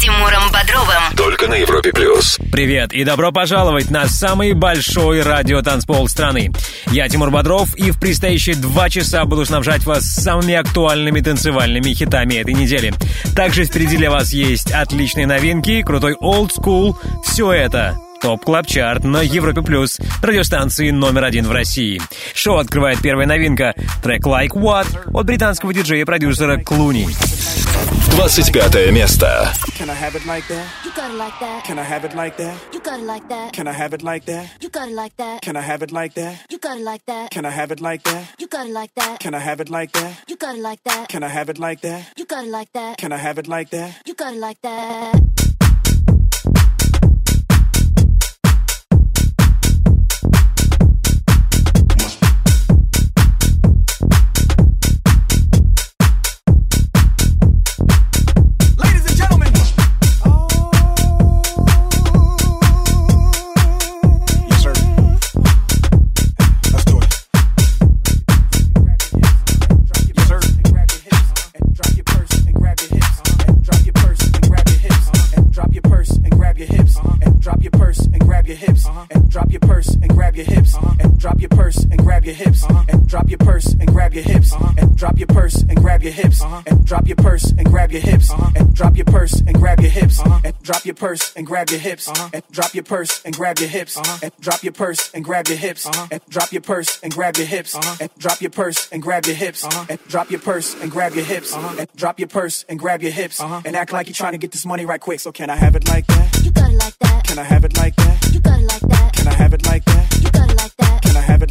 Тимуром Бодровым. Только на Европе Плюс. Привет и добро пожаловать на самый большой радиотанцпол страны. Я Тимур Бодров и в предстоящие два часа буду снабжать вас самыми актуальными танцевальными хитами этой недели. Также впереди для вас есть отличные новинки, крутой old school. Все это Top Club Chart на Европе Плюс, радиостанции номер один в России. Шоу открывает первая новинка, трек Like What от британского диджея и продюсера Cloonee. 25 место. Can I have it like that? You got it like that. Can I have it like that? You got it like that. Can I have it like that? You got it like that. Can I have it like that? You got it like that. Can I have it like that? You got it like that. Can I have it like that? You got it like that. Can I have it like that? You got it like that. Can I have it like that? You got it like that. Drop your purse and grab your hips. And drop your purse and grab your hips. And drop your purse and grab your hips. And drop your purse and grab your hips. And drop your purse and grab your hips. And drop your purse and grab your hips. And drop your purse and grab your hips. And drop your purse and grab your hips. And drop your purse and grab your hips. And drop your purse and grab your hips. And drop your purse and grab your hips. And drop your purse and grab your hips. And act like you're trying to get this money right quick. So can I have it like that? You got it like that. Can I have it like that? You got it like that. Can I have it like that? You got it like that.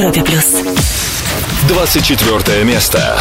Европе Плюс. 24 место.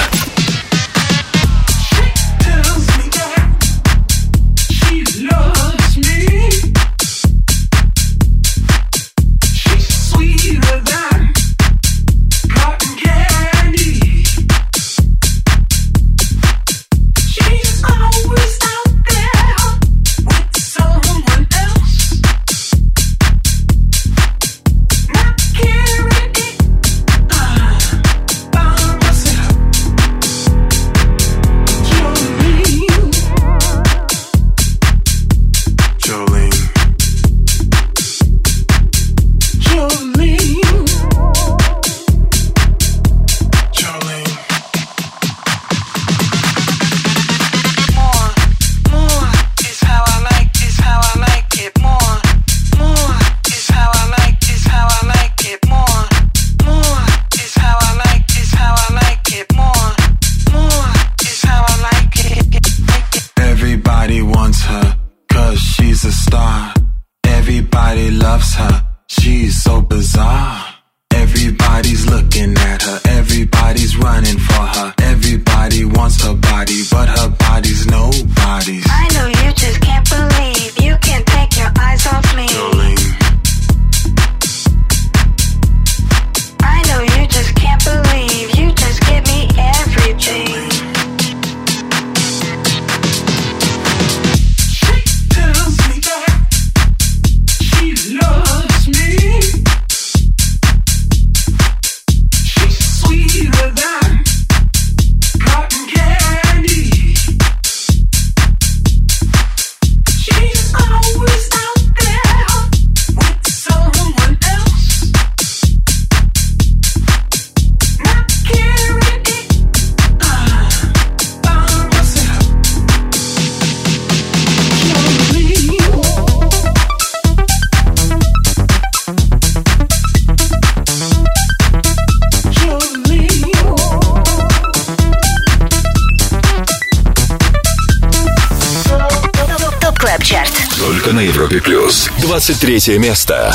23 место.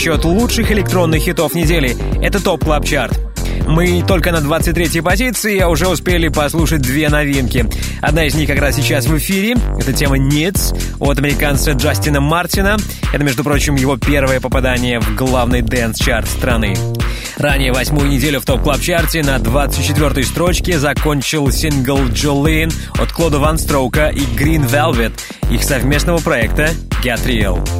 Отсчет лучших электронных хитов недели. Это Top Club Chart. Мы только на 23-й позиции, а уже успели послушать две новинки. Одна из них как раз сейчас в эфире. Это тема «Needs» от американца Джастина Мартина. Это, между прочим, его первое попадание в главный дэнс-чарт страны. Ранее восьмую неделю в Top Club Chart е на 24-й строчке закончил сингл «Jolene» от Клода Вон Строука и Green Velvet, их совместного проекта «Get Real».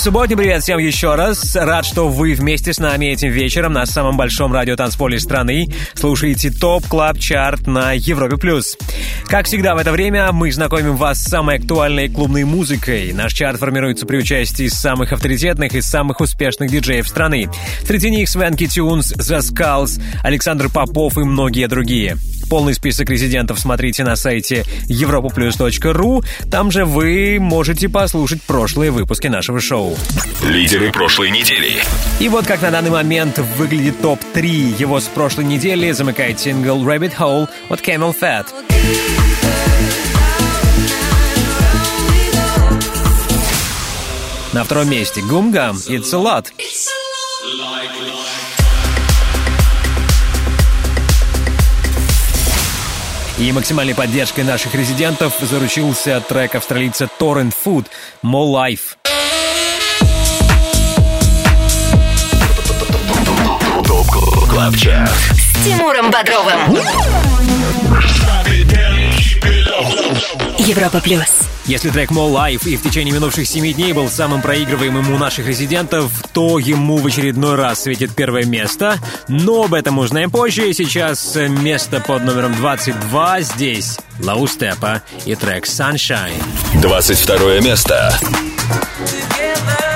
Субботний привет всем еще раз. Рад, что вы вместе с нами этим вечером на самом большом радиотанцполе страны слушаете Top Club Chart на Европе+. плюс. Как всегда в это время мы знакомим вас с самой актуальной клубной музыкой. Наш чарт формируется при участии самых авторитетных и самых успешных диджеев страны. Среди них Свенки Тюнс, The Skulls, Александр Попов и многие другие. Полный список резидентов смотрите на сайте europaplus.ru. Там же вы можете послушать прошлые выпуски нашего шоу. Лидеры прошлой недели. И вот как на данный момент выглядит топ-3. Его с прошлой недели замыкает сингл Rabbit Hole от Camel Fat. На втором месте Гумгам It's a Lot. И максимальной поддержкой наших резидентов заручился трек австралийца Torrent Food «More Life». С Тимуром Бодровым. Европа плюс. Если трек More Life и в течение минувших семи дней был самым проигрываемым у наших резидентов, то ему в очередной раз светит первое место. Но об этом узнаем позже. Сейчас место под номером 22 здесь. Лау Степа и трек Sunshine. 22 место. Европе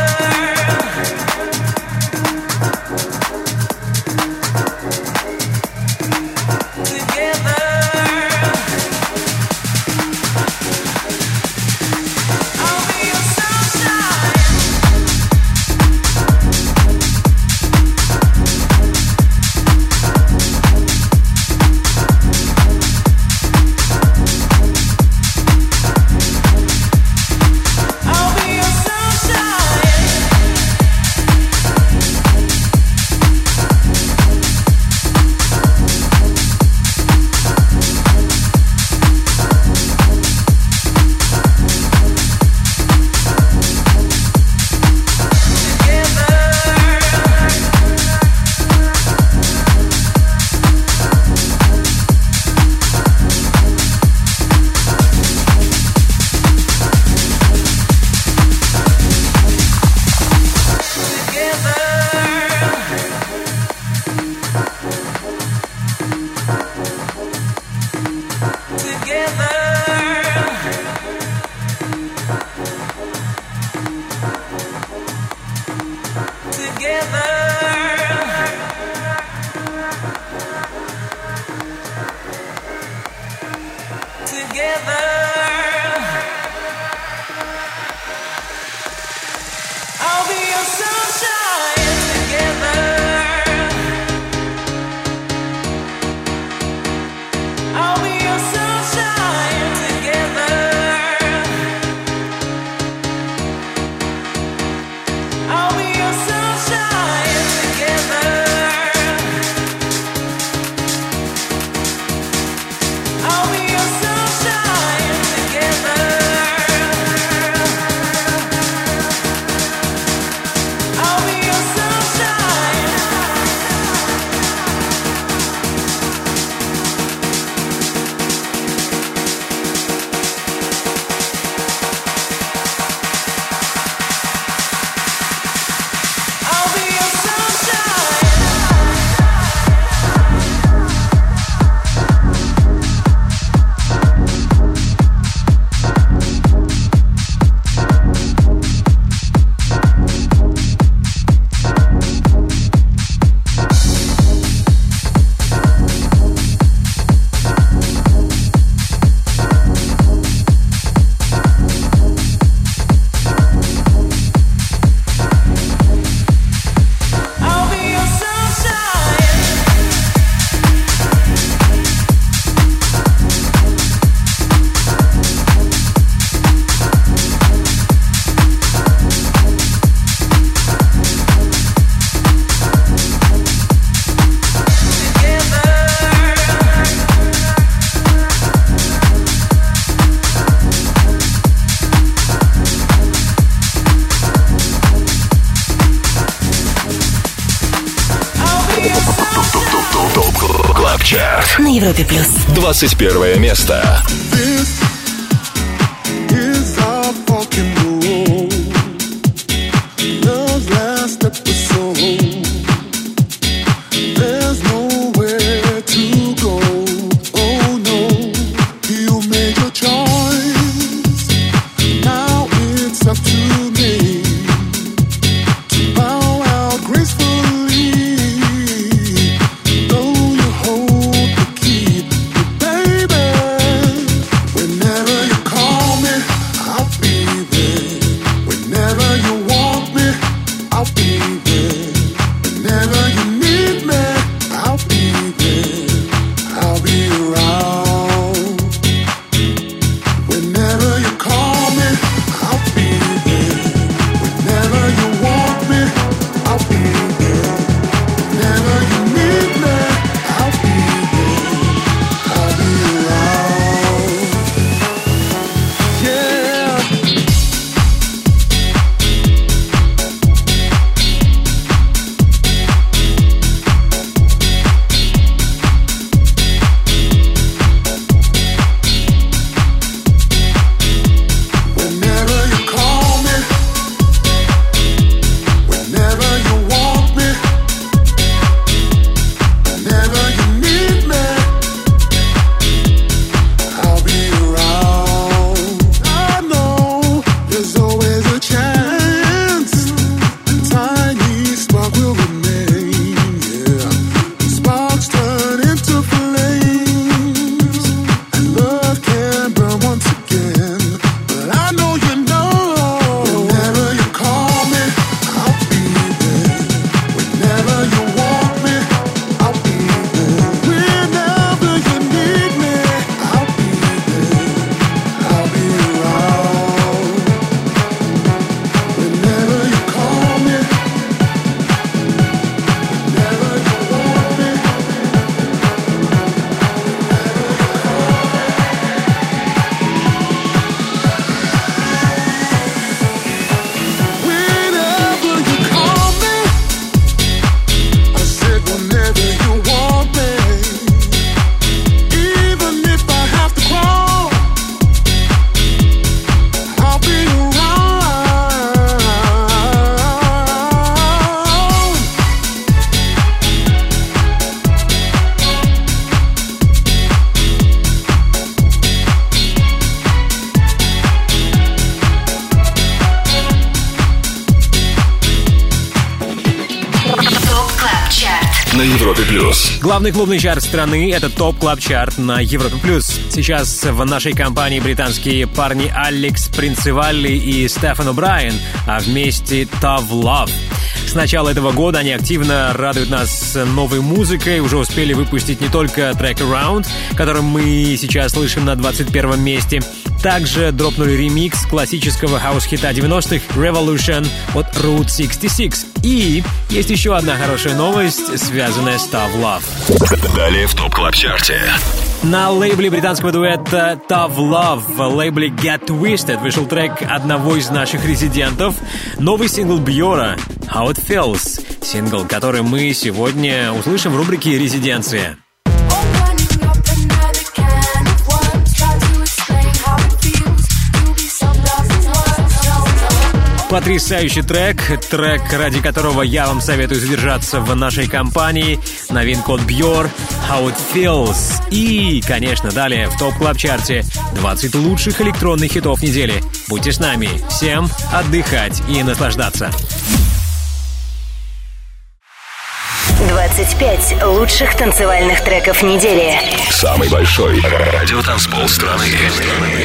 21 место. Главный клубный чарт страны — это Top Club Chart на Европе+. плюс. Сейчас в нашей компании британские парни Алекс Принцевалли и Стефан О'Брайен, а вместе Tough Love. С начала этого года они активно радуют нас новой музыкой, уже успели выпустить не только трек Around, который мы сейчас слышим на 21 месте, также дропнули ремикс классического хаус-хита 90-х Revolution от Route 66. И есть еще одна хорошая новость, связанная с Tough Love. Далее в Top Club Chart е. На лейбле британского дуэта Tough Love, в лейбле Get Twisted, вышел трек одного из наших резидентов, новый сингл Бьора «How It Feels», сингл, который мы сегодня услышим в рубрике «Резиденция». Потрясающий трек, трек, ради которого я вам советую задержаться в нашей компании. Новинка от Бьор, How It Feels. И, конечно, далее в топ клаб чарте 20 лучших электронных хитов недели. Будьте с нами. Всем отдыхать и наслаждаться. 25 лучших танцевальных треков недели. Самый большой радиотанцпол страны.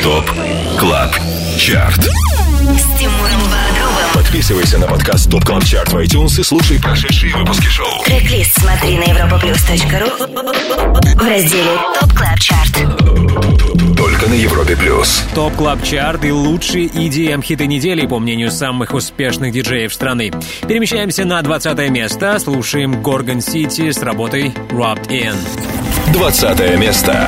Top Club Chart. С Тимуром Бодровым. Подписывайся на подкаст Top Club Chart в iTunes и слушай прошедшие выпуски шоу. Трек-лист смотри на europaplus.ru в разделе Top Club Chart. Только на Европе Плюс. Top Club Chart и лучшие EDM хиты недели, по мнению самых успешных диджеев страны. Перемещаемся на 20 место, слушаем Gorgon City с работой Roped In. 20 место.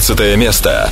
19 место.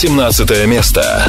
18 место.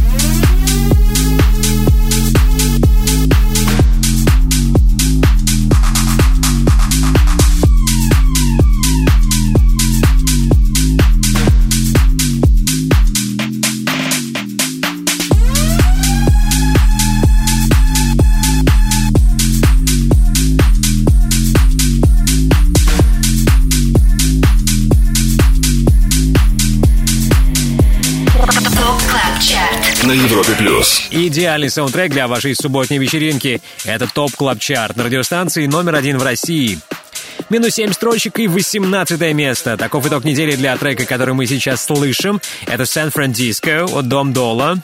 Европе плюс. Идеальный саундтрек для вашей субботней вечеринки. Это Top Club Chart на радиостанции номер один в России. Минус 7 строчек и 18 место. Таков итог недели для трека, который мы сейчас слышим. Это «Сан-Франциско» от Дом Долла.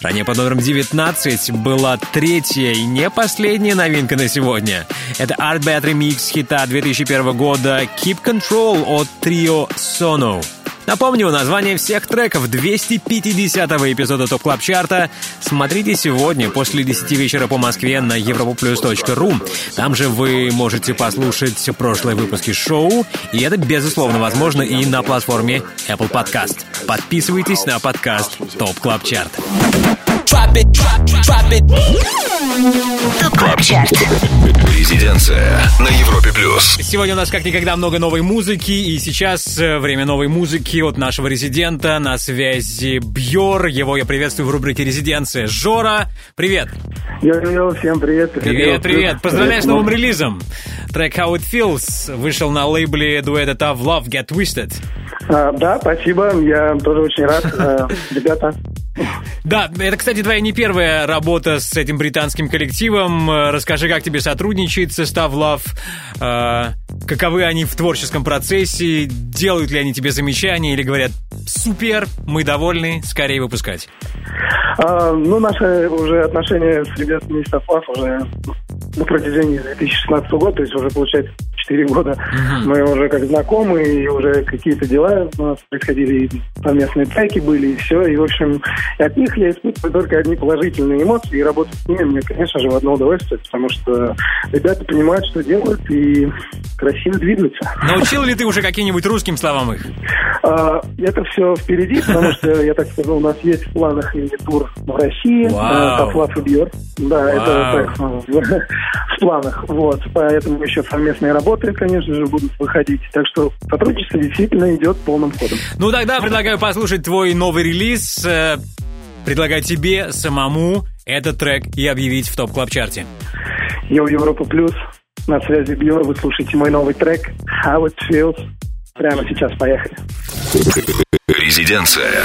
Ранее под номером 19 была третья и не последняя новинка на сегодня. Это Artbat Remix хита 2001 года «Keep Control» от трио «Sono». Напомню, название всех треков 250-го эпизода Top Club Chart а смотрите сегодня после 10 вечера по Москве на europaplus.ru. Там же вы можете послушать прошлые выпуски шоу, и это, безусловно, возможно и на платформе Apple Podcast. Подписывайтесь на подкаст Top Club Chart. Drop it, drop, drop it. Top Club Chart. Резиденция на Европе плюс. Сегодня у нас как никогда много новой музыки, и сейчас э, время новой музыки от нашего резидента. На связи Бьор. Его я приветствую в рубрике «Резиденция». Жора, привет! Йо-йо, всем привет. Привет, привет! Поздравляю с новым релизом! Трек «How It Feels» вышел на лейбле дуэта Tough Love Get Twisted. А, да, спасибо, я тоже очень рад. А, Ребята, Да, это, кстати, твоя не первая работа с этим британским коллективом. Э, Расскажи, как тебе сотрудничает состав Love, Э, каковы они в творческом процессе, делают ли они тебе замечания или говорят «Супер, мы довольны, скорее выпускать». а, ну, наши уже отношения с ребятами из Топлав уже на протяжении 2016 года, то есть уже, получается, 4 года. Мы уже как знакомы, и уже какие-то дела у нас происходили, и совместные треки были, и все. И, в общем, от них я испытываю только одни положительные эмоции, и работать с ними мне, конечно же, в одно удовольствие, потому что ребята понимают, что делают, и красиво двигаются. Научил ли ты уже каким-нибудь русским словам их? А, Это все впереди, потому что, я так скажу, у нас есть в планах и тур в России, Вау. Топлав и Бьор. Да, это ну, в планах. Вот, поэтому еще совместные работы, конечно же, будут выходить. Так что сотрудничество действительно идет полным ходом. Ну тогда предлагаю послушать твой новый релиз. Э, Предлагаю тебе самому этот трек и объявить в топ клаб чарте Йо, Европа Плюс, на связи Бьор, вы слушаете мой новый трек How It Feels. Прямо сейчас поехали. Резиденция.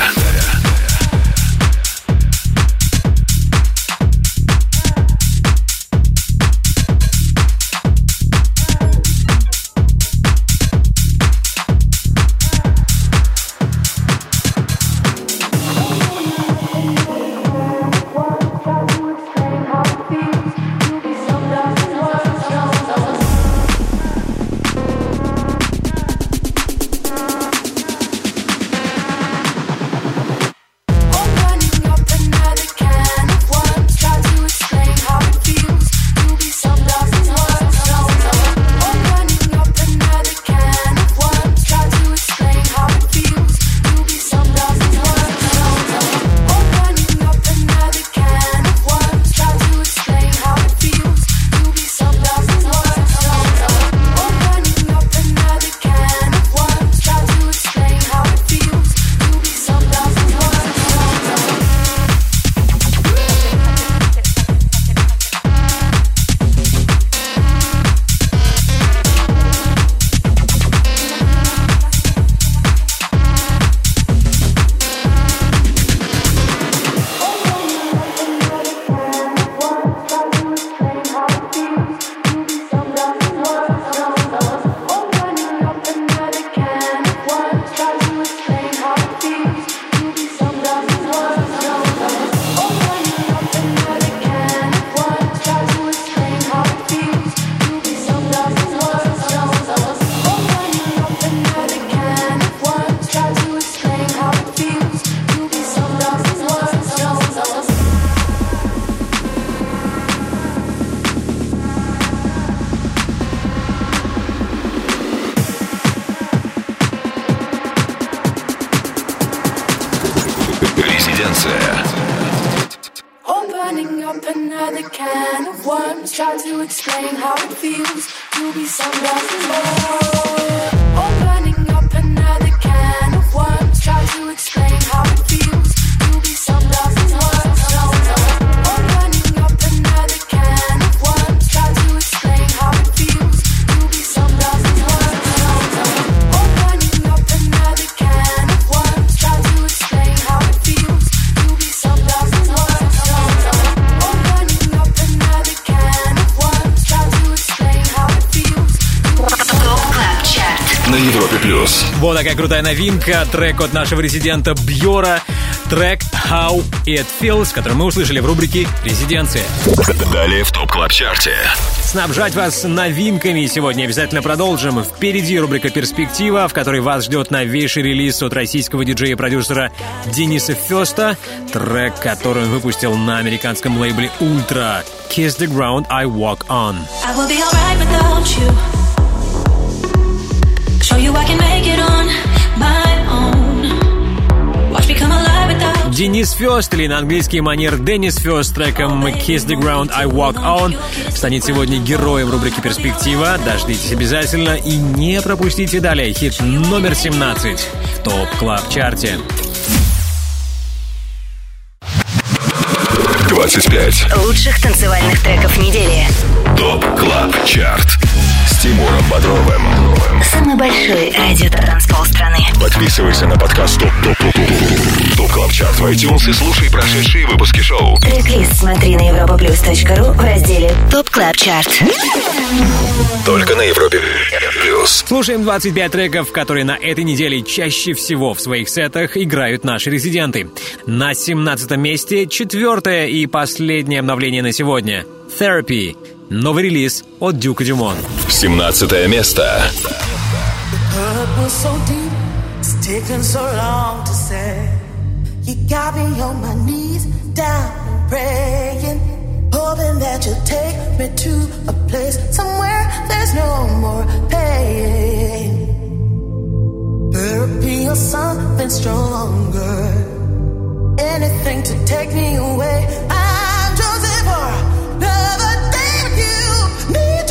На Европе плюс. Вот такая крутая новинка, трек от нашего резидента Бьора, трек How It Feels, который мы услышали в рубрике «Резиденция». Далее в Top Club Chart е. Снабжать вас новинками сегодня обязательно продолжим. Впереди рубрика «Перспектива», в которой вас ждет новейший релиз от российского диджея и продюсера Дениса Феста, трек, который он выпустил на американском лейбле «Ultra». «Kiss the ground I walk on». I will be alright without you. Денис Фест, или на английский манер Денис Фест, треком «Kiss the ground I walk on» станет сегодня героем рубрики «Перспектива». Дождитесь обязательно и не пропустите далее хит номер 17 в Top Club Chart е. 25. лучших танцевальных треков недели. Top Club Chart. С Тимуром Бодровым. Самый большой радиотанцпол страны. Подписывайся на подкаст Top Top Top Top Top Club Chart в iTunes и слушай прошедшие выпуски шоу. Трек-лист смотри на europaplus.ru в разделе Top Club Chart. Только на Европе плюс. Слушаем 25 треков, которые на этой неделе чаще всего в своих сетах играют наши резиденты. На 17 месте четвертое и последнее обновление на сегодня. Therapy. Новый релиз от Дюка Дюмон. 17 место. hurt was so deep, it's taken so long to say. You got me on my knees, down and praying, hoping that you'll take me to a place somewhere there's no more pain. Therapy or something stronger, anything to take me away. I'm chosen for another day with you. Need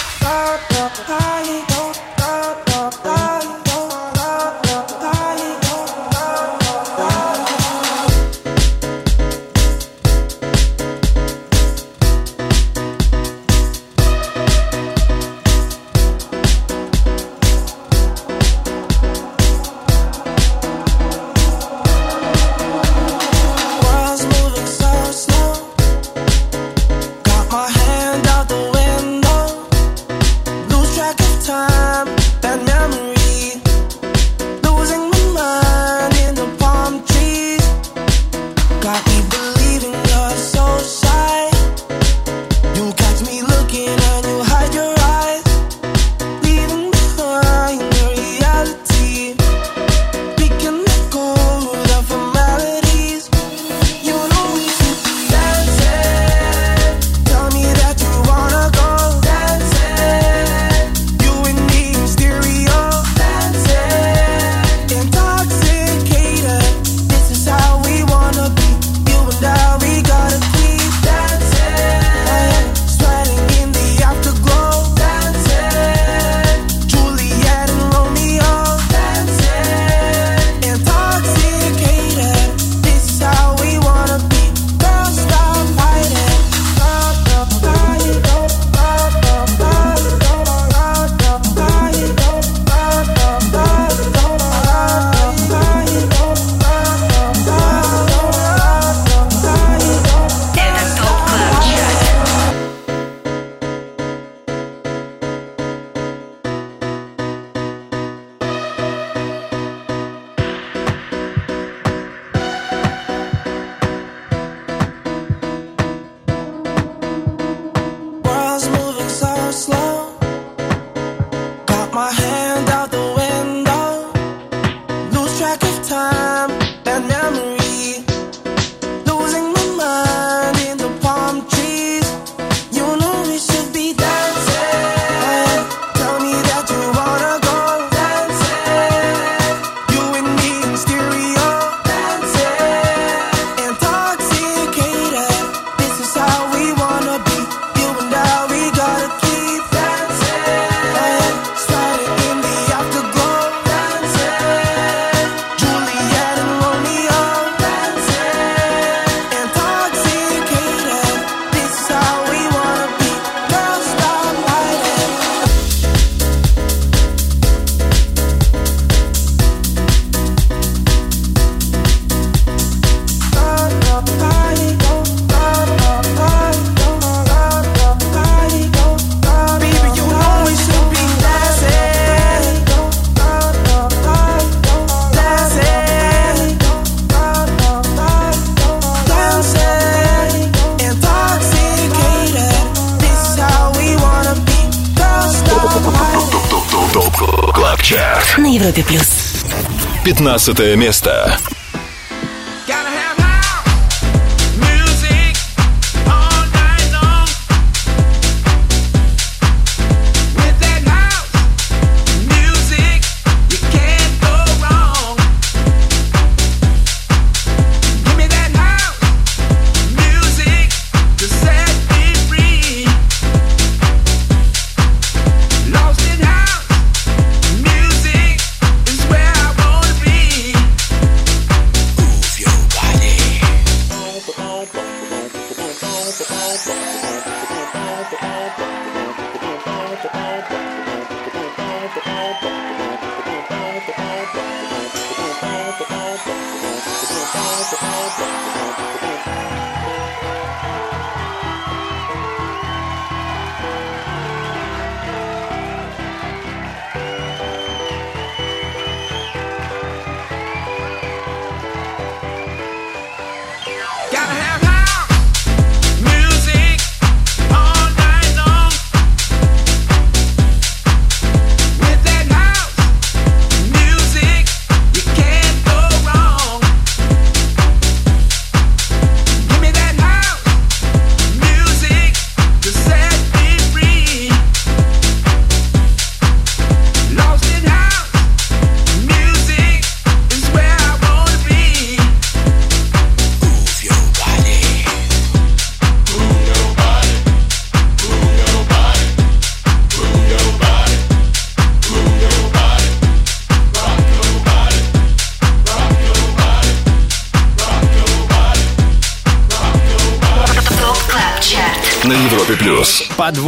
15 место.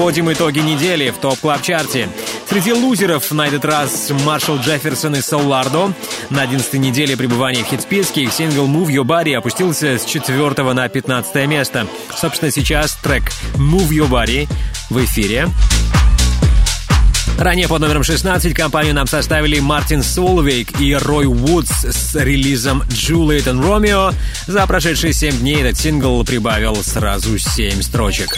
Подводим итоги недели в Top Club Chart е. Среди лузеров на этот раз Маршал Джефферсон и Солардо. На 11 неделе пребывания в хит-списке их сингл Move Your Body опустился с 4 на 15 место. Собственно, сейчас трек Move Your Body в эфире. Ранее под номером 16 компанию нам составили Мартин Солвейг и Рой Вудс с релизом Juliet and Romeo. За прошедшие 7 дней этот сингл прибавил сразу 7 строчек.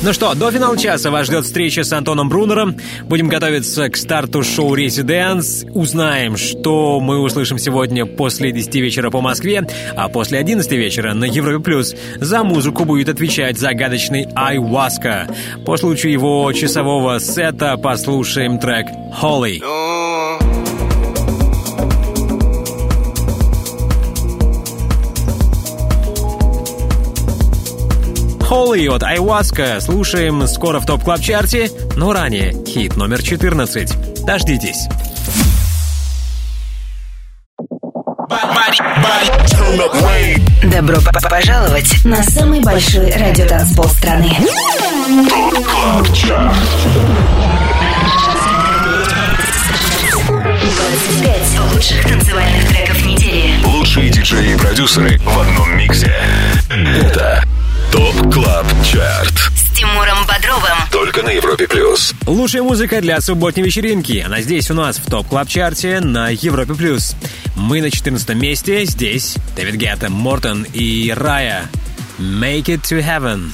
Ну что, до финала часа вас ждет встреча с Антоном Брунером. Будем готовиться к старту шоу «Резиденс». Узнаем, что мы услышим сегодня после 10 вечера по Москве, а после 11 вечера на Европе+. плюс За музыку будет отвечать загадочный Айваска. По случаю его часового сета послушаем трек «Холли». Холли от Айваска слушаем скоро в топ клаб чарте но ранее хит номер 14. Дождитесь. Добро пожаловать на самый большой радиотанцпол страны. 25 лучших танцевальных треков недели. Лучшие диджеи и продюсеры в одном миксе. Это Top Club Chart. С Тимуром Бодровым. Только на Европе плюс. Лучшая музыка для субботней вечеринки. Она здесь у нас в Top Club Chart е на Европе+. плюс. Мы на 14 месте. Здесь Дэвид Гетта, Мортен и Рая. Make it to heaven.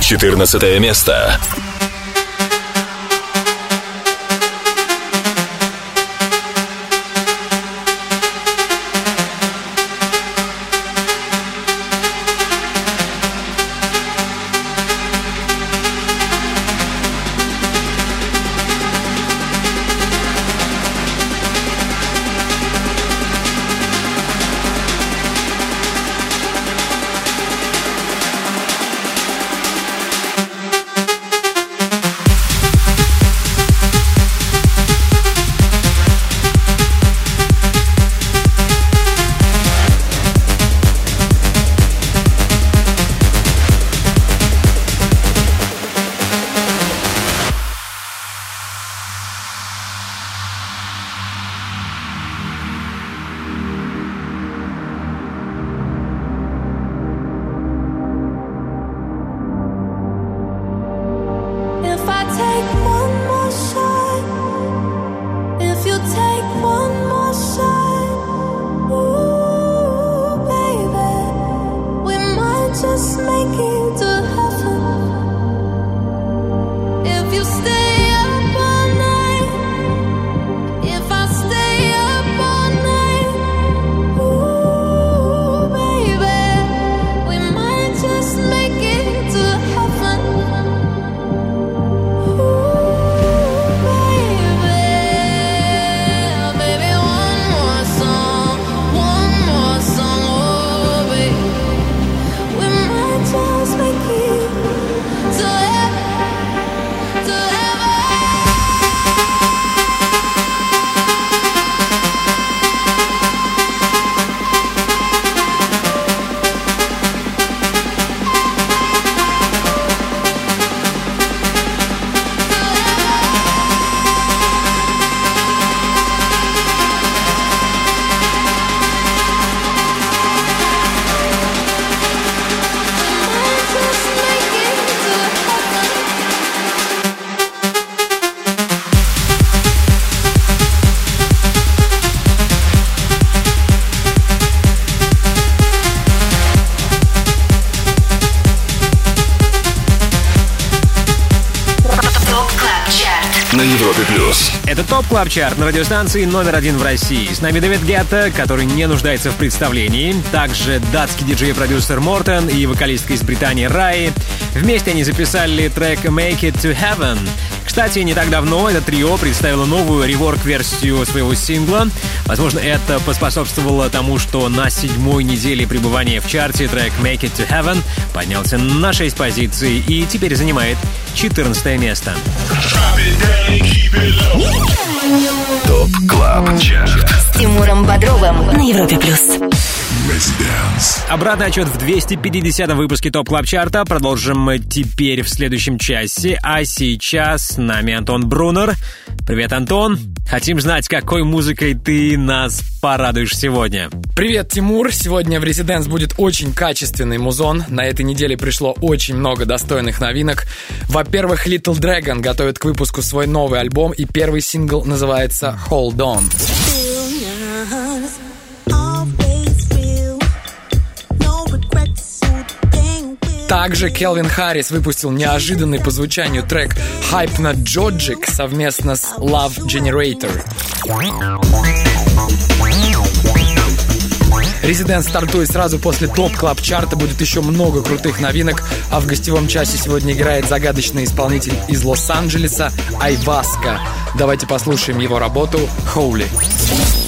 14 место. Это Top Club Chart на радиостанции номер один в России. С нами Дэвид Гетта, который не нуждается в представлении. Также датский диджей и продюсер Мортон и вокалистка из Британии Raye. Вместе они записали трек «Make it to Heaven». Кстати, не так давно это трио представило новую rework-версию своего сингла. Возможно, это поспособствовало тому, что на седьмой неделе пребывания в чарте трек «Make It to Heaven» поднялся на 6 позиций и теперь занимает 14 место. ТОП Club Chart С Тимуром Бодровым на Европе плюс. Обратный отсчет в 250-м выпуске Top Club Chart а. Продолжим мы теперь в следующем часе. А сейчас с нами Антон Брунер. Привет, Антон. Хотим знать, какой музыкой ты нас порадуешь сегодня. Привет, Тимур! Сегодня в Residance будет очень качественный музон. На этой неделе пришло очень много достойных новинок. Во-первых, Little Dragon готовит к выпуску свой новый альбом, и первый сингл называется Hold On. Также Келвин Харрис выпустил неожиданный по звучанию трек Hypnagogic совместно с Love Generator. Резидент стартует сразу после топ клаб чарта. Будет еще много крутых новинок. А в гостевом часе сегодня играет загадочный исполнитель из Лос-Анджелеса Айваска. Давайте послушаем его работу «Holy».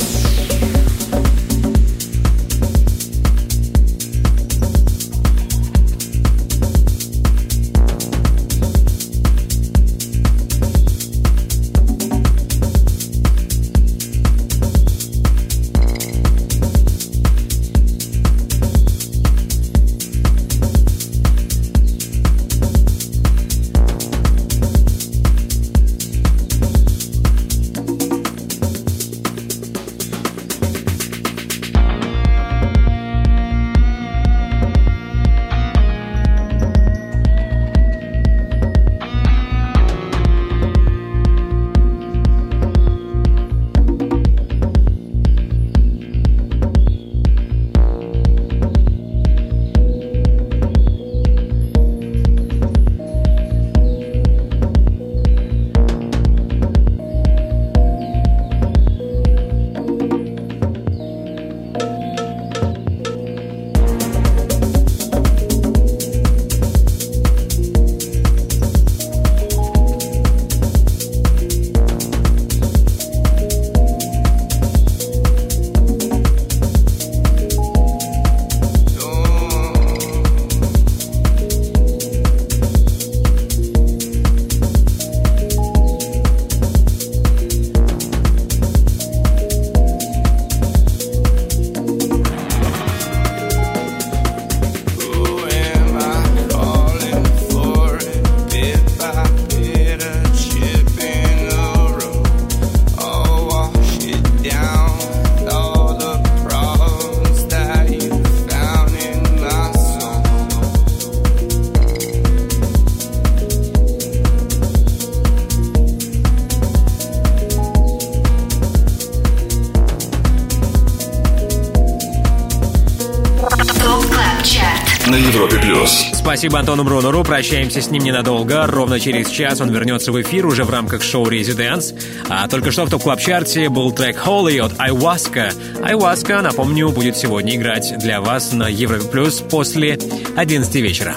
Спасибо Антону Брунеру. Прощаемся с ним ненадолго. Ровно через час он вернется в эфир уже в рамках шоу «Резиденс». А только что в топ клаб чарте был трек «Holy» от Айваска. Айваска, напомню, будет сегодня играть для вас на Европе Плюс после 11 вечера.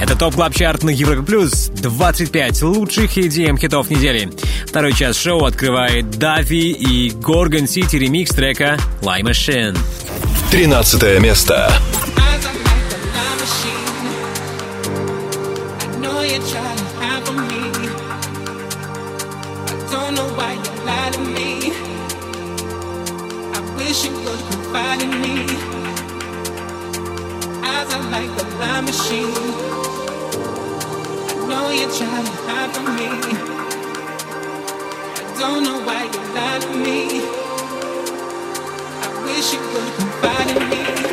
Это Top Club Chart на Европе Плюс. 25 лучших EDM хитов недели. Второй час шоу открывает Дафи и Gorgon City ремикс трека «Lie Machine». 13 место. know you're trying like a lie machine. I know you're trying to hide from me. I don't know why you lie to me. I wish you would confide in me.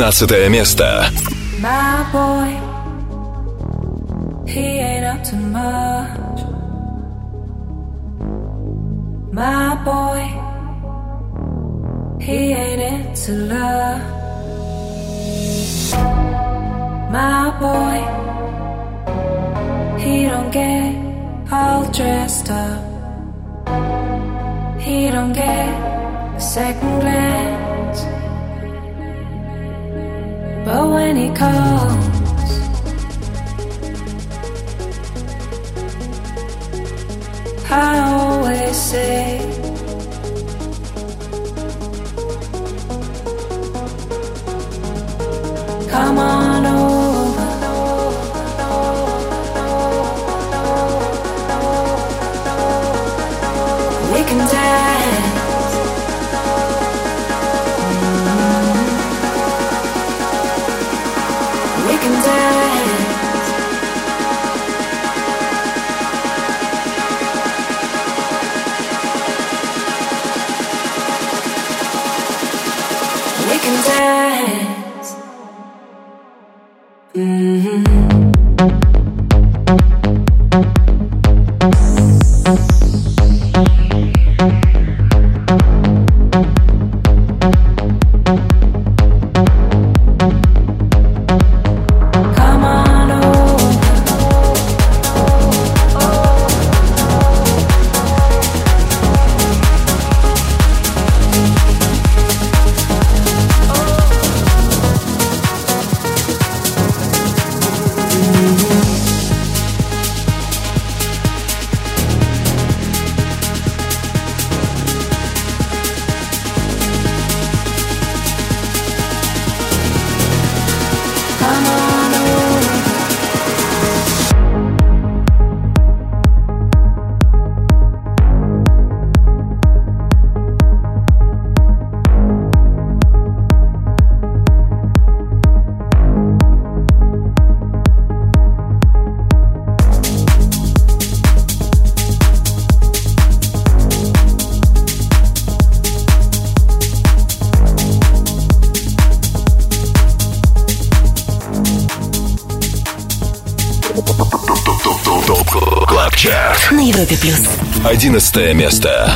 13 место. My boy, he ain't up to much. My boy, he ain't into love. My boy, he don't get all dressed up. He don't get second glance. Клаб Чарт. На Европе Плюс. Одиннадцатое место.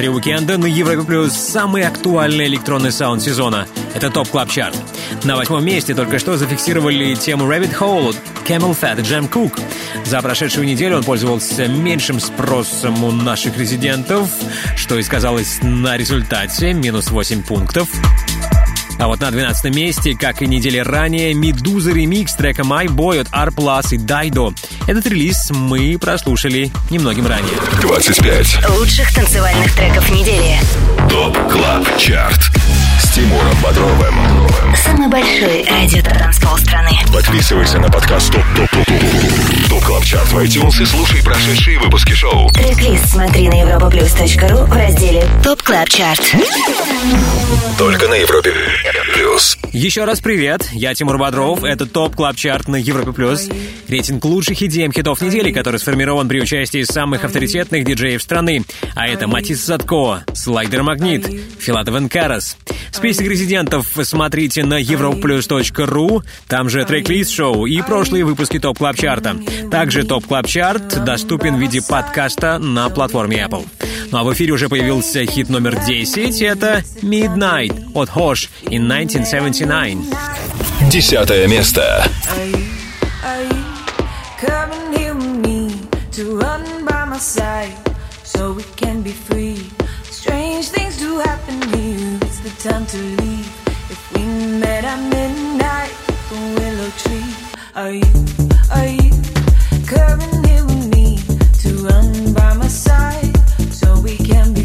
Экватор уикенда на Европе Плюс самый актуальный электронный саунд сезона. Это Top Club Chart. На восьмом месте только что зафиксировали тему Rabbit Hole, CamelPhat и Jem Cooke. За прошедшую неделю он пользовался меньшим спросом у наших резидентов, что и сказалось на результате, минус 8 пунктов. А вот на 12 месте, как и недели ранее, Медуза ремикс трека My Boy от R Plus и Dido. Этот релиз мы прослушали немногим ранее. 25. Лучших танцевальных треков недели. Top Club Chart. С Тимуром Бодровым. Самый большой радиотанцпол страны. Подписывайся на подкаст Top Top Top Top Top Club Chart в iTunes и слушай прошедшие выпуски шоу. Трек-лист смотри на europaplus.ru в разделе ТОП Клаб Чарт. Только на Европе плюс. Еще раз привет, я Тимур Бодров, это Top Club Chart на Европе Плюс. Рейтинг лучших EDM хитов недели, который сформирован при участии самых авторитетных диджеев страны. А это Matisse Sadko, Slider Magnit, Филатов Карас. Список резидентов смотрите на europaplus.ru, там же трек-лист шоу и прошлые выпуски Top Club Chart а. Также Top Club Chart доступен в виде подкаста на платформе Apple. Ну а в эфире уже появился хит номер 10, это Midnight от Hosh in 1979. Десятое место. Are you, are you coming here with me to run by my side so we can be free? Strange things do happen here. It's the time to leave. If we met at midnight, the willow tree. Are you, are you coming here with me to run by my side so we can be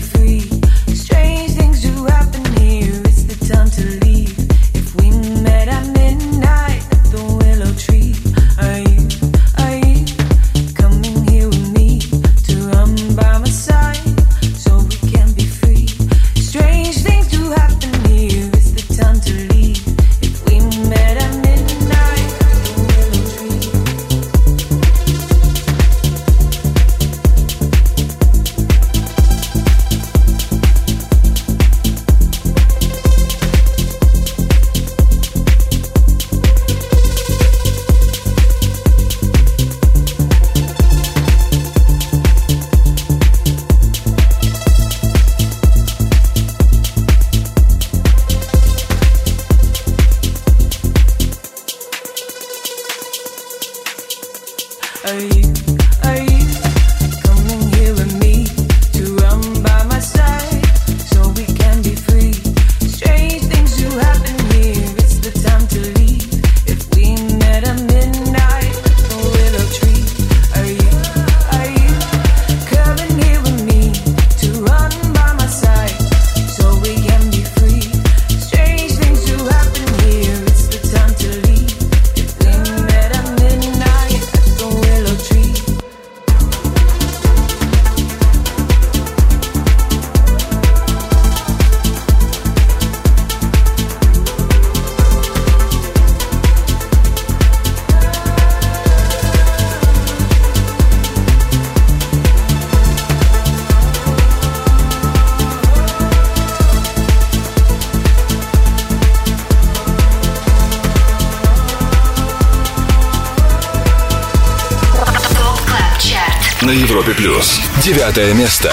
Девятое место.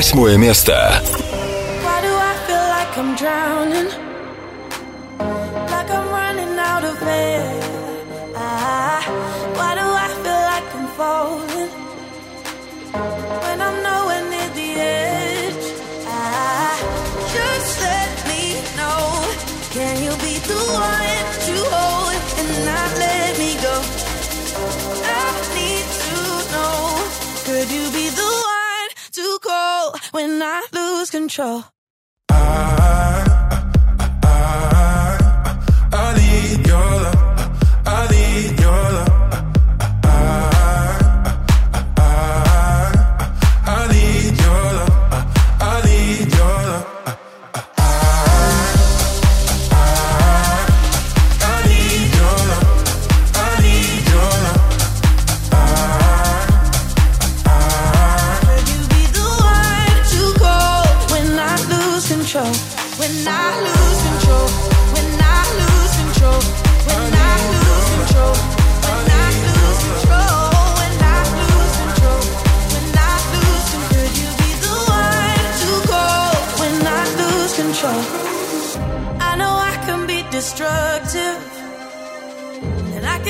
Восьмое место.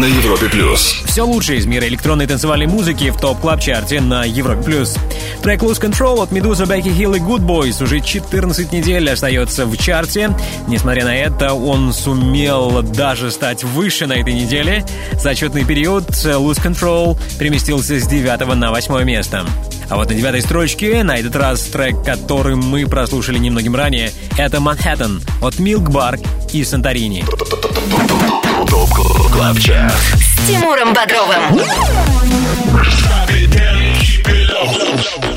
На Европе плюс. Все лучшее из мира электронной танцевальной музыки в топ клаб чарте на Европе+. плюс. Трек Lose Control от Медуза, Бекки Хилл и Good Boys уже 14 недель остается в чарте. Несмотря на это, он сумел даже стать выше на этой неделе. За отчетный период Lose Control переместился с 9 на 8 место. А вот на девятой строчке, на этот раз трек, который мы прослушали немногим ранее, это Manhattan от Milk Bar и Санторини. Top Club Chart. С Тимуром Бодровым.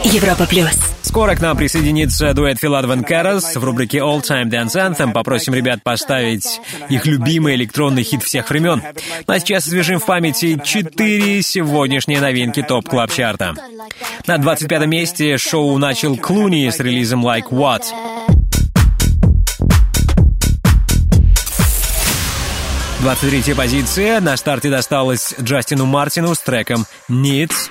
Европа плюс. Скоро к нам присоединится дуэт Филатов Карас в рубрике All Time Dance Anthem. Попросим ребят поставить их любимый электронный хит всех времен. Ну а сейчас освежим в памяти четыре сегодняшние новинки Top Club Chart а На 25 месте шоу начал Cloonee с релизом Like What. Двадцать третья позиция. На старте досталась Джастину Мартину с треком Needs.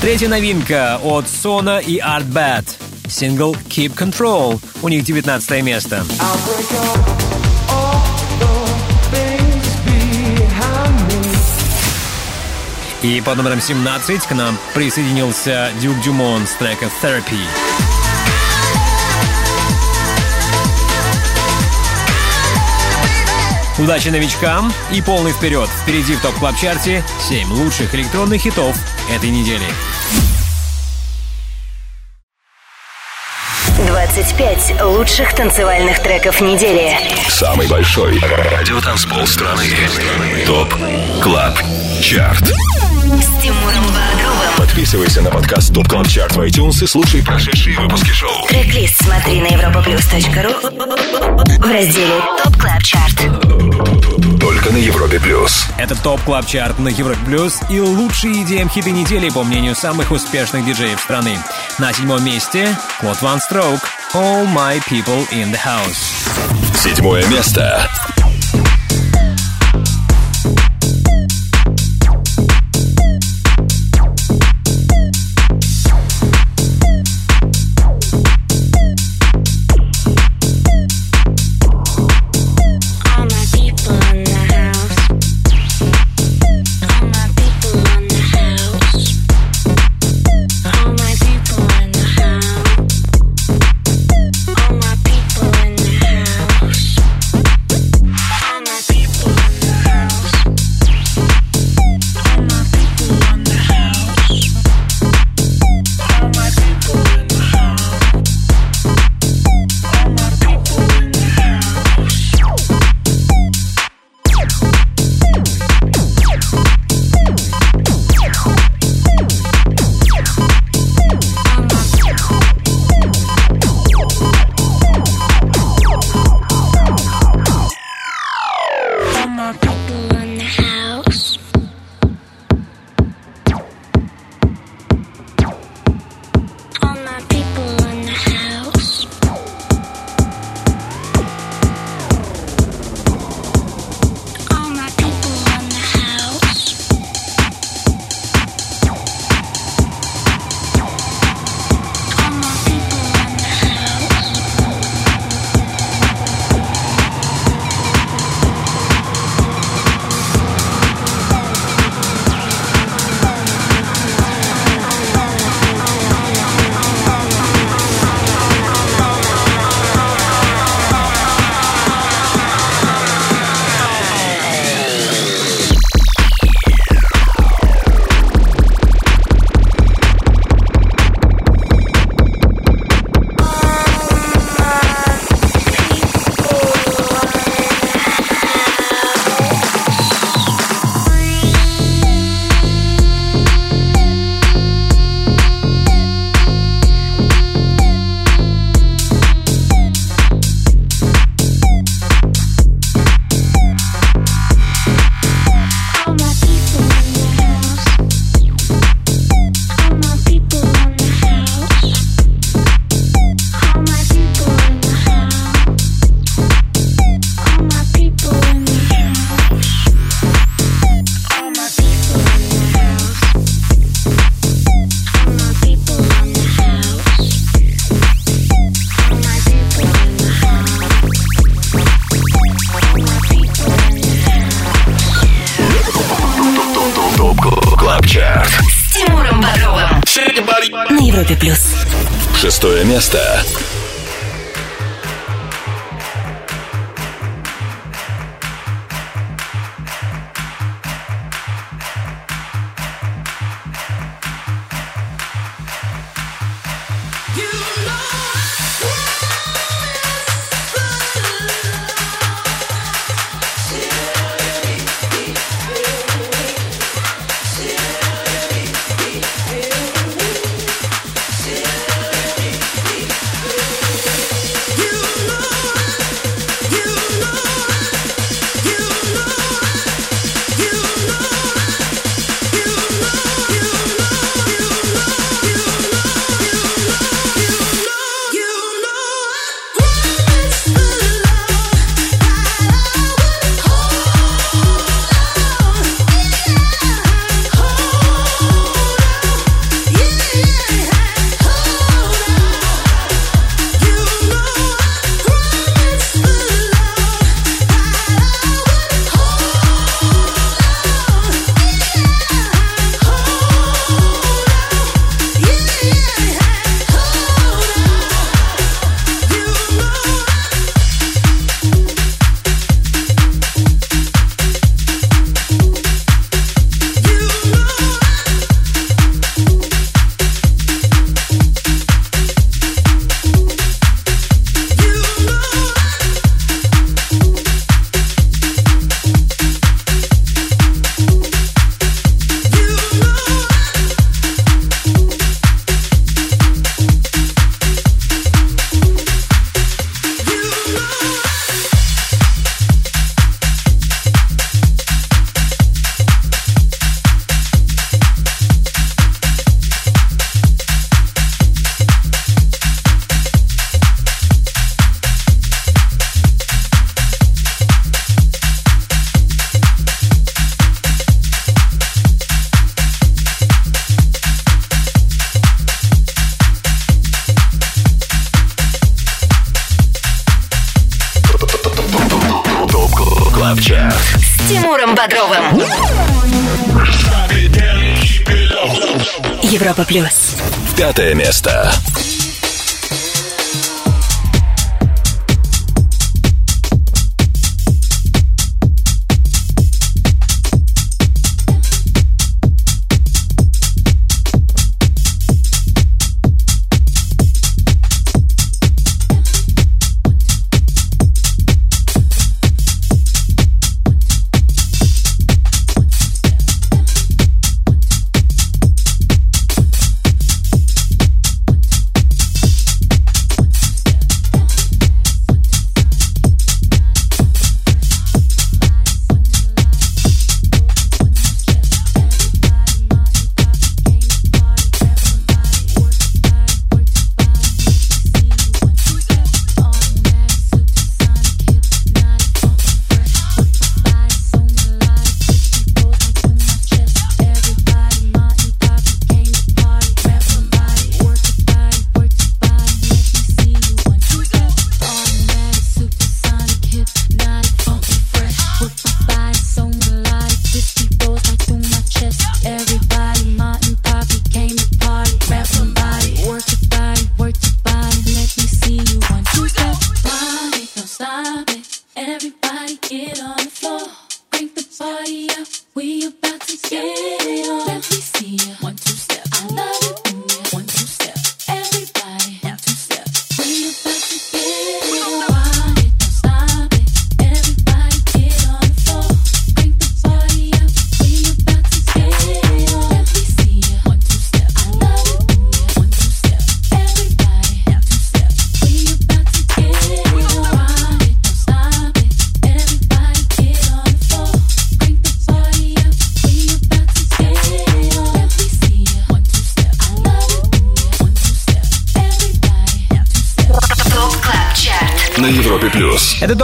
Третья новинка от Сона и Art Bad. Сингл Keep Control. У них 19 место. И под номером 17 к нам присоединился Дюк Дюмон с трека Therapy. Удачи новичкам и полный вперед! Впереди в Top Club Chart е 7 лучших электронных хитов этой недели. 25 лучших танцевальных треков недели. Самый большой радиотанцпол страны. Top Club Chart. С Тимуром. Подписывайся на подкаст Top Club Chart в iTunes и слушай прошедшие выпуски шоу. Трек-лист смотри на europaplus.ru в разделе Top Club Chart. Только на Европе плюс. Это Top Club Chart на Европе Плюс и лучшие EDM хиты недели, по мнению самых успешных диджеев страны. На седьмом месте Claude VonStroke All My People in the House. Седьмое место.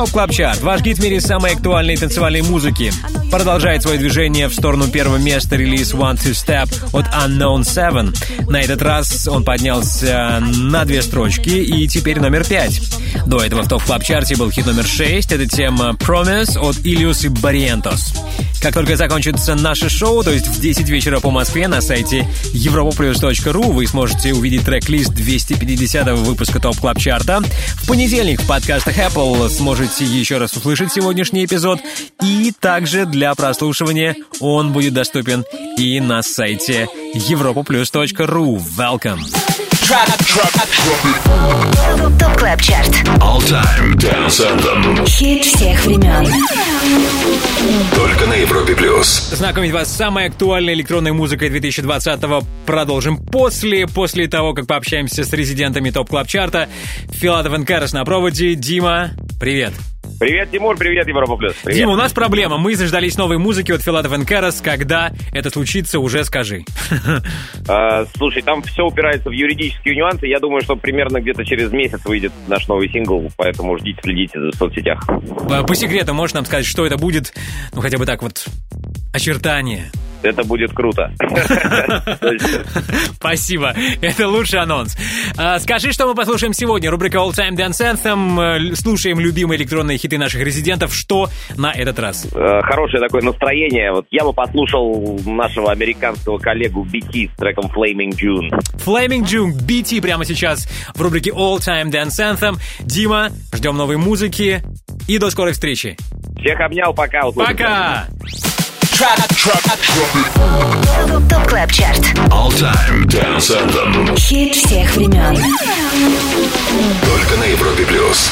Top Club Chart, ваш гид в мире самой актуальной танцевальной музыки. Продолжает свое движение в сторону первого места релиз One Two Step от Unknown Seven. На этот раз он поднялся на две строчки и теперь номер пять. До этого в Top Club Chart е был хит номер шесть. Это тема Promise от Illyus и Barrientos. Как только закончится наше шоу, то есть в 10 вечера по Москве на сайте europaplus.ru вы сможете увидеть трек-лист 250 выпуска Top Club Chart а. В понедельник в подкастах Apple сможете еще раз услышать сегодняшний эпизод. И также для прослушивания он будет доступен и на сайте europaplus.ru. Welcome! Top Club Chart. All Time Dance Anthem. Хит всех времен. Только на Европе плюс. Знакомить вас с самой актуальной электронной музыкой 2020-го продолжим после, после того, как пообщаемся с резидентами Top Club Chart а. Филатов Энкарас на проводе. Дима, привет. Привет, Тимур, привет, Европа Плюс. Привет. Дима, у нас проблема. Мы заждались новой музыки от Филатов Энкарас. Когда это случится, уже скажи. А, слушай, там все упирается в юридические нюансы. Я думаю, что примерно где-то через месяц выйдет наш новый сингл, поэтому ждите, следите за соцсетях. По, по секрету можешь нам сказать, что это будет? Ну, хотя бы так вот, очертания. Это будет круто. Спасибо. Это лучший анонс. А, скажи, что мы послушаем сегодня. Рубрика All Time Dance Anthem. Э, Слушаем любимые электронные хиты наших резидентов. Что на этот раз? Э, Хорошее такое настроение. Вот я бы послушал нашего американского коллегу BT с треком Flaming June. Flaming June, BT прямо сейчас в рубрике All Time Dance Anthem. Дима, ждем новой музыки. И до скорой встречи. Всех обнял, пока. услышимся. Пока! Top Club Chart. All Time Dance Anthem. Хит всех времен. Только на Европе плюс.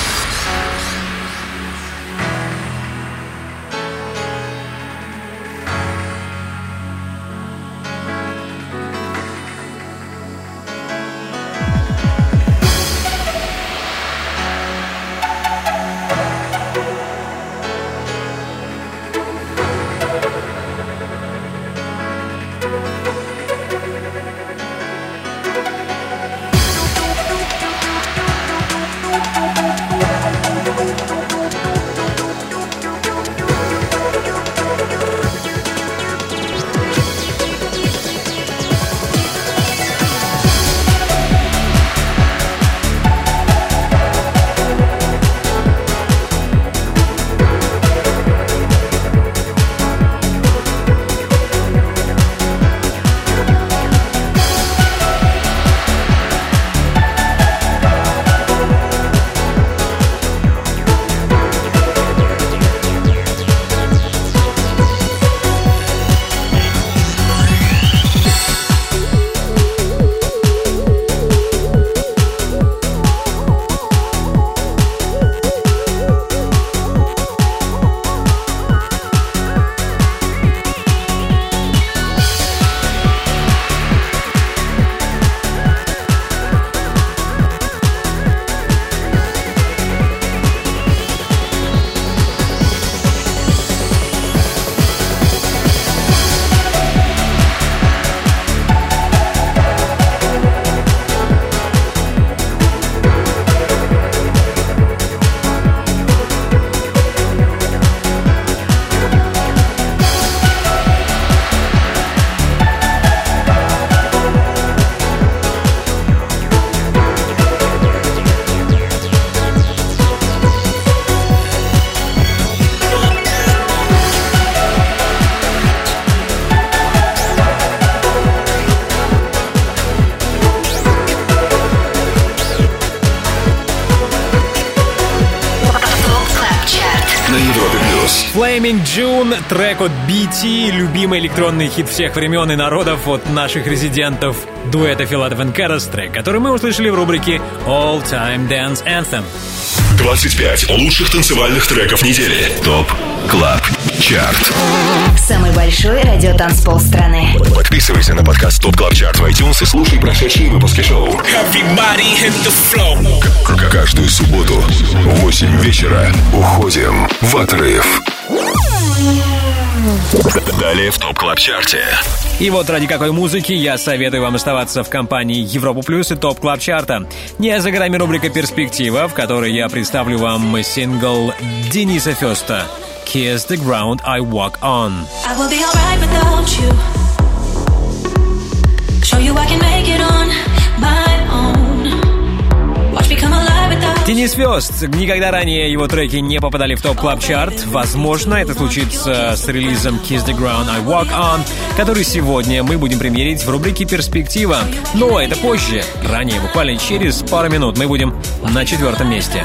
На Европе плюс. Flaming June, трек от BT, любимый электронный хит всех времен и народов от наших резидентов дуэта Филатов и Карас, трек, который мы услышали в рубрике All Time Dance Anthem. 25 лучших танцевальных треков недели. Top Club Chart. Самый большой радиотанцпол страны. Подписывайся на подкаст Top Club Chart в iTunes и слушай прошедшие выпуски шоу. Everybody hit the flow. К- Каждую субботу в 8 вечера уходим в отрыв. Далее в TOP Club Chart е. И вот ради какой музыки я советую вам оставаться в компании Европа Плюс и TOP Club Chart а. Не за горами рубрика «Перспектива», в которой я представлю вам сингл Дениса First а «Kiss the ground I walk on». I will be alright without you. Show you I can make it on my own. Watch me come alive without Денис звезд. Никогда ранее его треки не попадали в топ клаб чарт Возможно, это случится с релизом Kiss the Ground I Walk On, который сегодня мы будем премьерить в рубрике «Перспектива». Но это позже. Ранее, буквально через пару минут, мы будем на четвертом месте.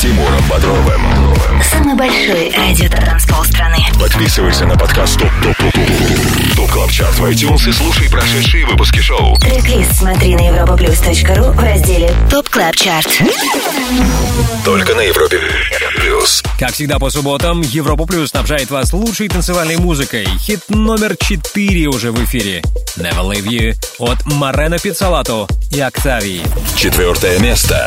Тимуром Бодровым Самый большой радиотанцпол страны. Подписывайся на подкаст TOP TOP TOP TOP TOP CLUB CHART в iTunes и слушай прошедшие выпуски шоу Трек-лист смотри на europaplus.ru в разделе TOP Club Chart. Только на Европе Плюс Как всегда по субботам, Европа Плюс снабжает вас лучшей танцевальной музыкой. Хит номер 4 уже в эфире. Never Leave You от Марена Пиццалато и Октавии. Четвертое место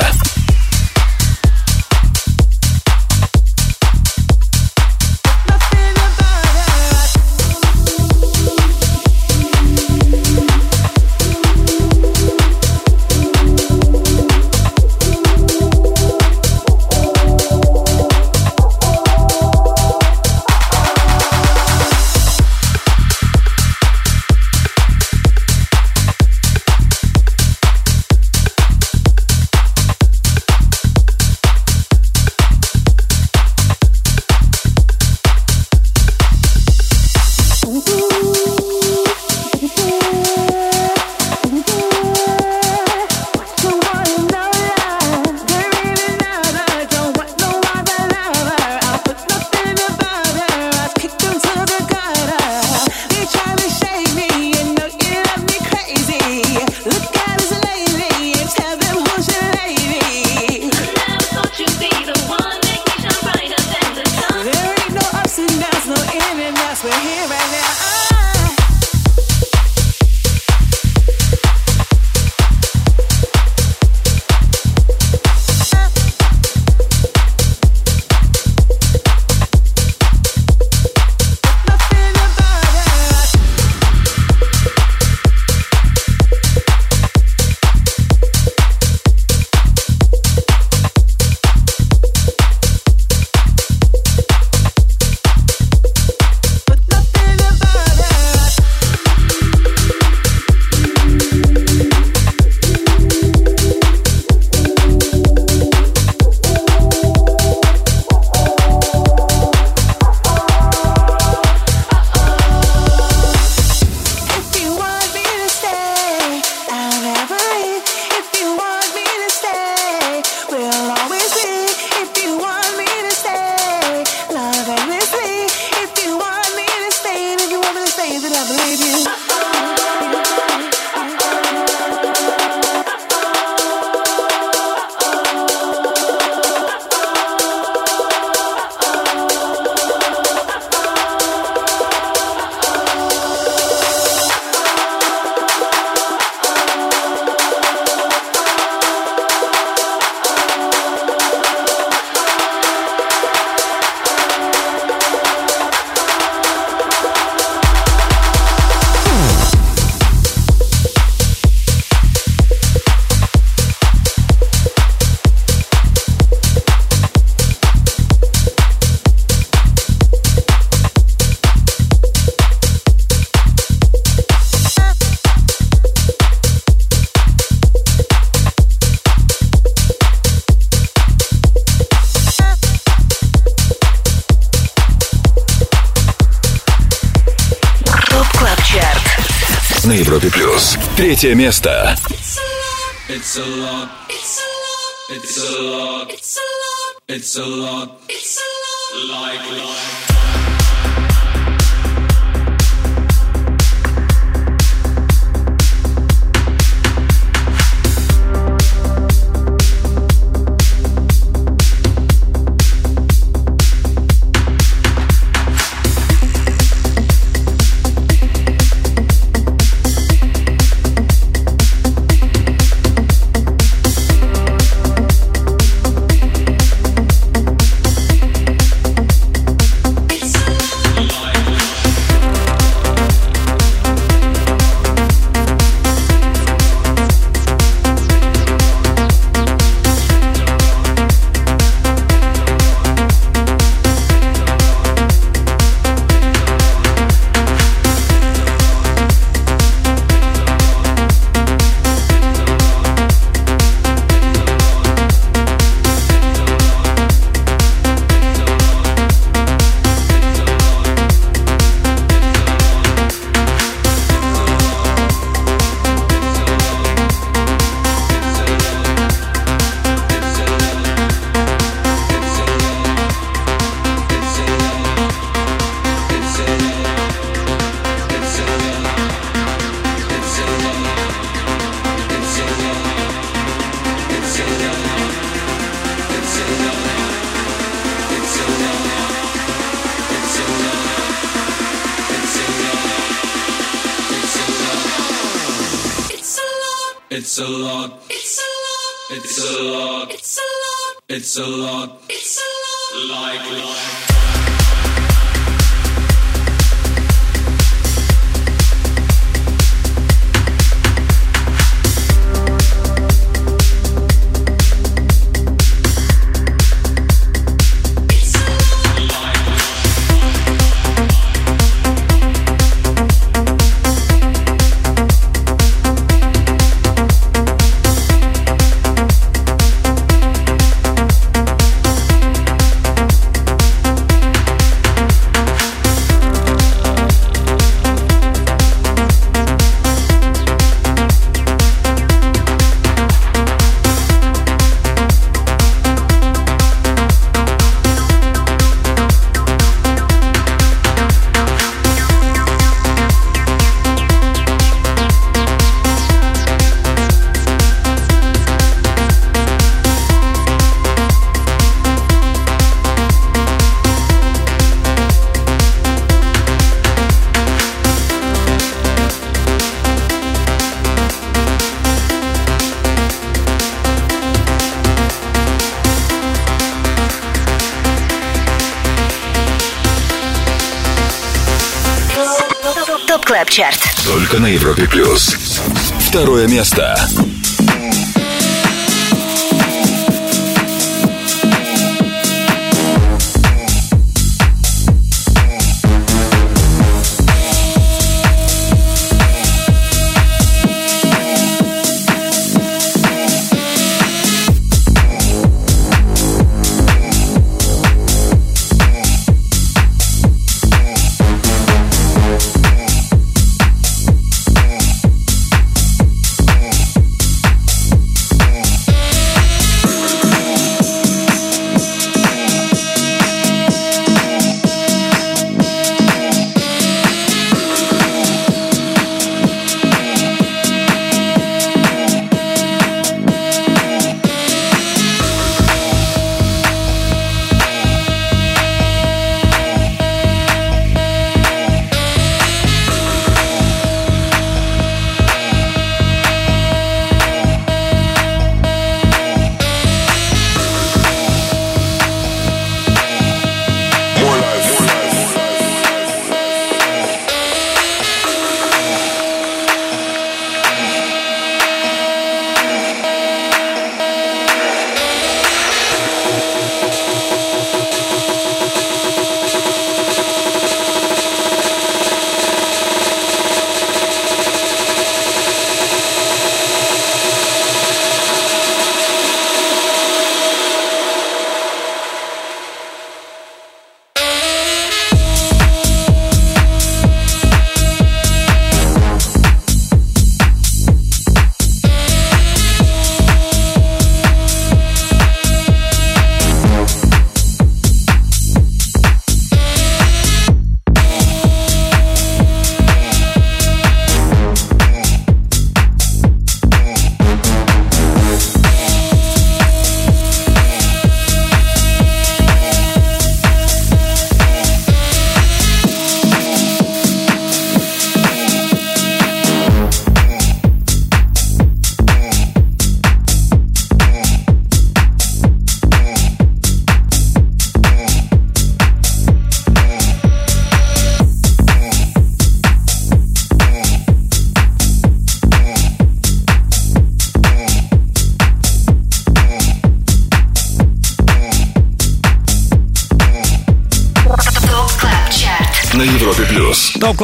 Третье место. It's a lot. It's a lot. It's a lot. It's a lot. It's a lot. Like. It's a lot. Только на Европе плюс. Второе место.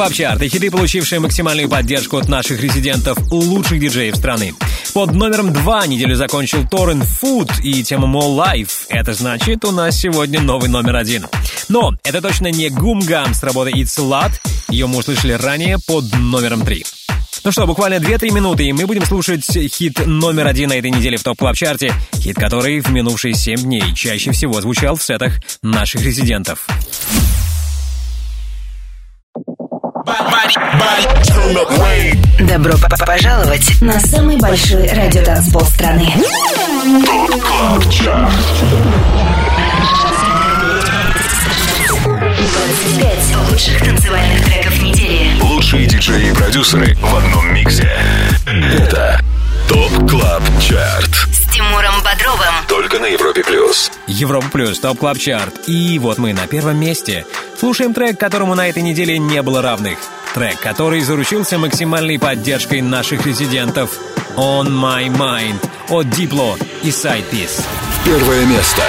Плюс. ТОП Клаб Чарт и хиты, получившие максимальную поддержку от наших резидентов, лучших диджеев страны. Под номером два неделю закончил Torren Foot и тема More Life. Это значит, у нас сегодня новый номер один. Но это точно не Goom Gum с работы It's Lot. Ее мы услышали ранее под номером три. Ну что, буквально 2-3 минуты, и мы будем слушать хит номер один на этой неделе в TOP Club Chart е. Хит, который в минувшие 7 дней чаще всего звучал в сетах наших резидентов. Добро пожаловать на самый большой радиотанцпол страны. Пять лучших танцевальных треков недели. Лучшие диджеи и продюсеры в одном миксе. Это ТОП КЛАБ ЧАРТ с Тимуром Бодровым. Только на Европе Плюс. Европа Плюс, ТОП КЛАБ ЧАРТ. И вот мы на первом месте. Слушаем трек, которому на этой неделе не было равных. Трек, который заручился максимальной поддержкой наших резидентов. On My Mind от Diplo и Side Piece. Первое место.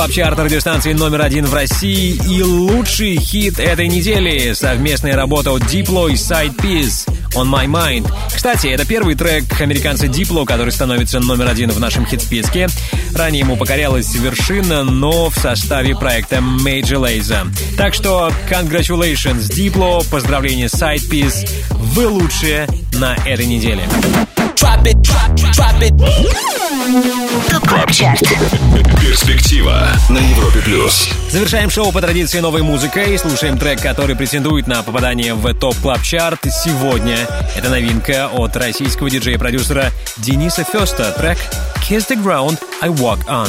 клаб-чарт радиостанции номер один в России и лучший хит этой недели. Совместная работа от Diplo и Side Piece On My Mind. Кстати, это первый трек американца Diplo, который становится номер один в нашем хит-списке. Ранее ему покорялась вершина, но в составе проекта Major Lazer. Так что congratulations Diplo, поздравления Side Piece. Вы лучшие на этой неделе. Drop it, drop, drop it. TOP CHART Перспектива на Европе Плюс Завершаем шоу по традиции новой музыкой и слушаем трек, который претендует на попадание в TOP Club Chart сегодня. Это новинка от российского диджея-продюсера Дениса First а, трек «Kiss the Ground I Walk On».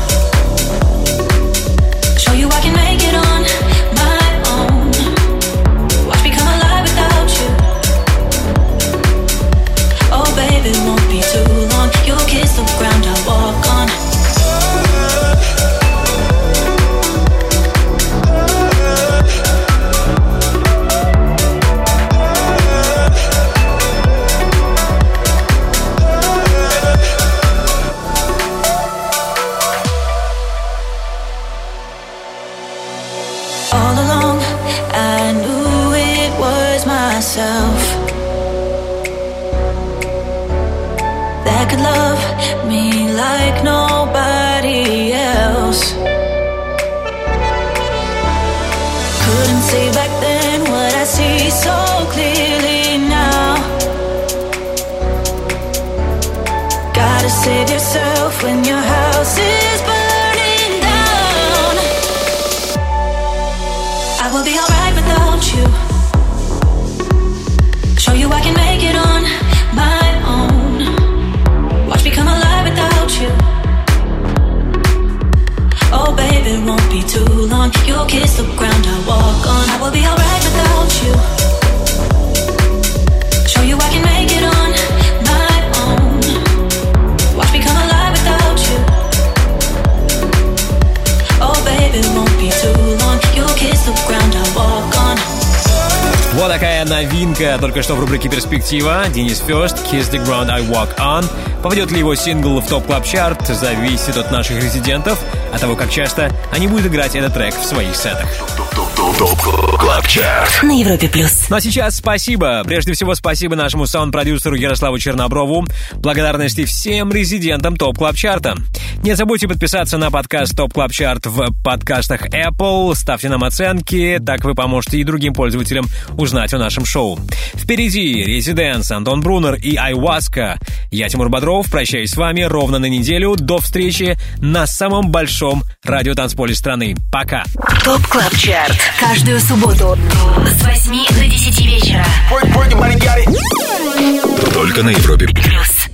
новинка только что в рубрике «Перспектива». Денис First, «Kiss the Ground I Walk On». Попадет ли его сингл в TOP Club Chart зависит от наших резидентов, от того, как часто они будут играть этот трек в своих сетах. На Европе плюс. Ну а сейчас спасибо. Прежде всего спасибо нашему саунд-продюсеру Ярославу Черноброву. Благодарности всем резидентам TOP Club Chart а. Не забудьте подписаться на подкаст TOP Club Chart в подкастах Apple. Ставьте нам оценки, так вы поможете и другим пользователям узнать о нашем шоу. Впереди ResiDANCE, Антон Брунер и Айваска. Я Тимур Бодров, прощаюсь с вами ровно на неделю. До встречи на самом большом радиотанцполе страны. Пока. TOP Club Chart. Каждую субботу с 8 до 10 вечера. Только на Европе. Плюс.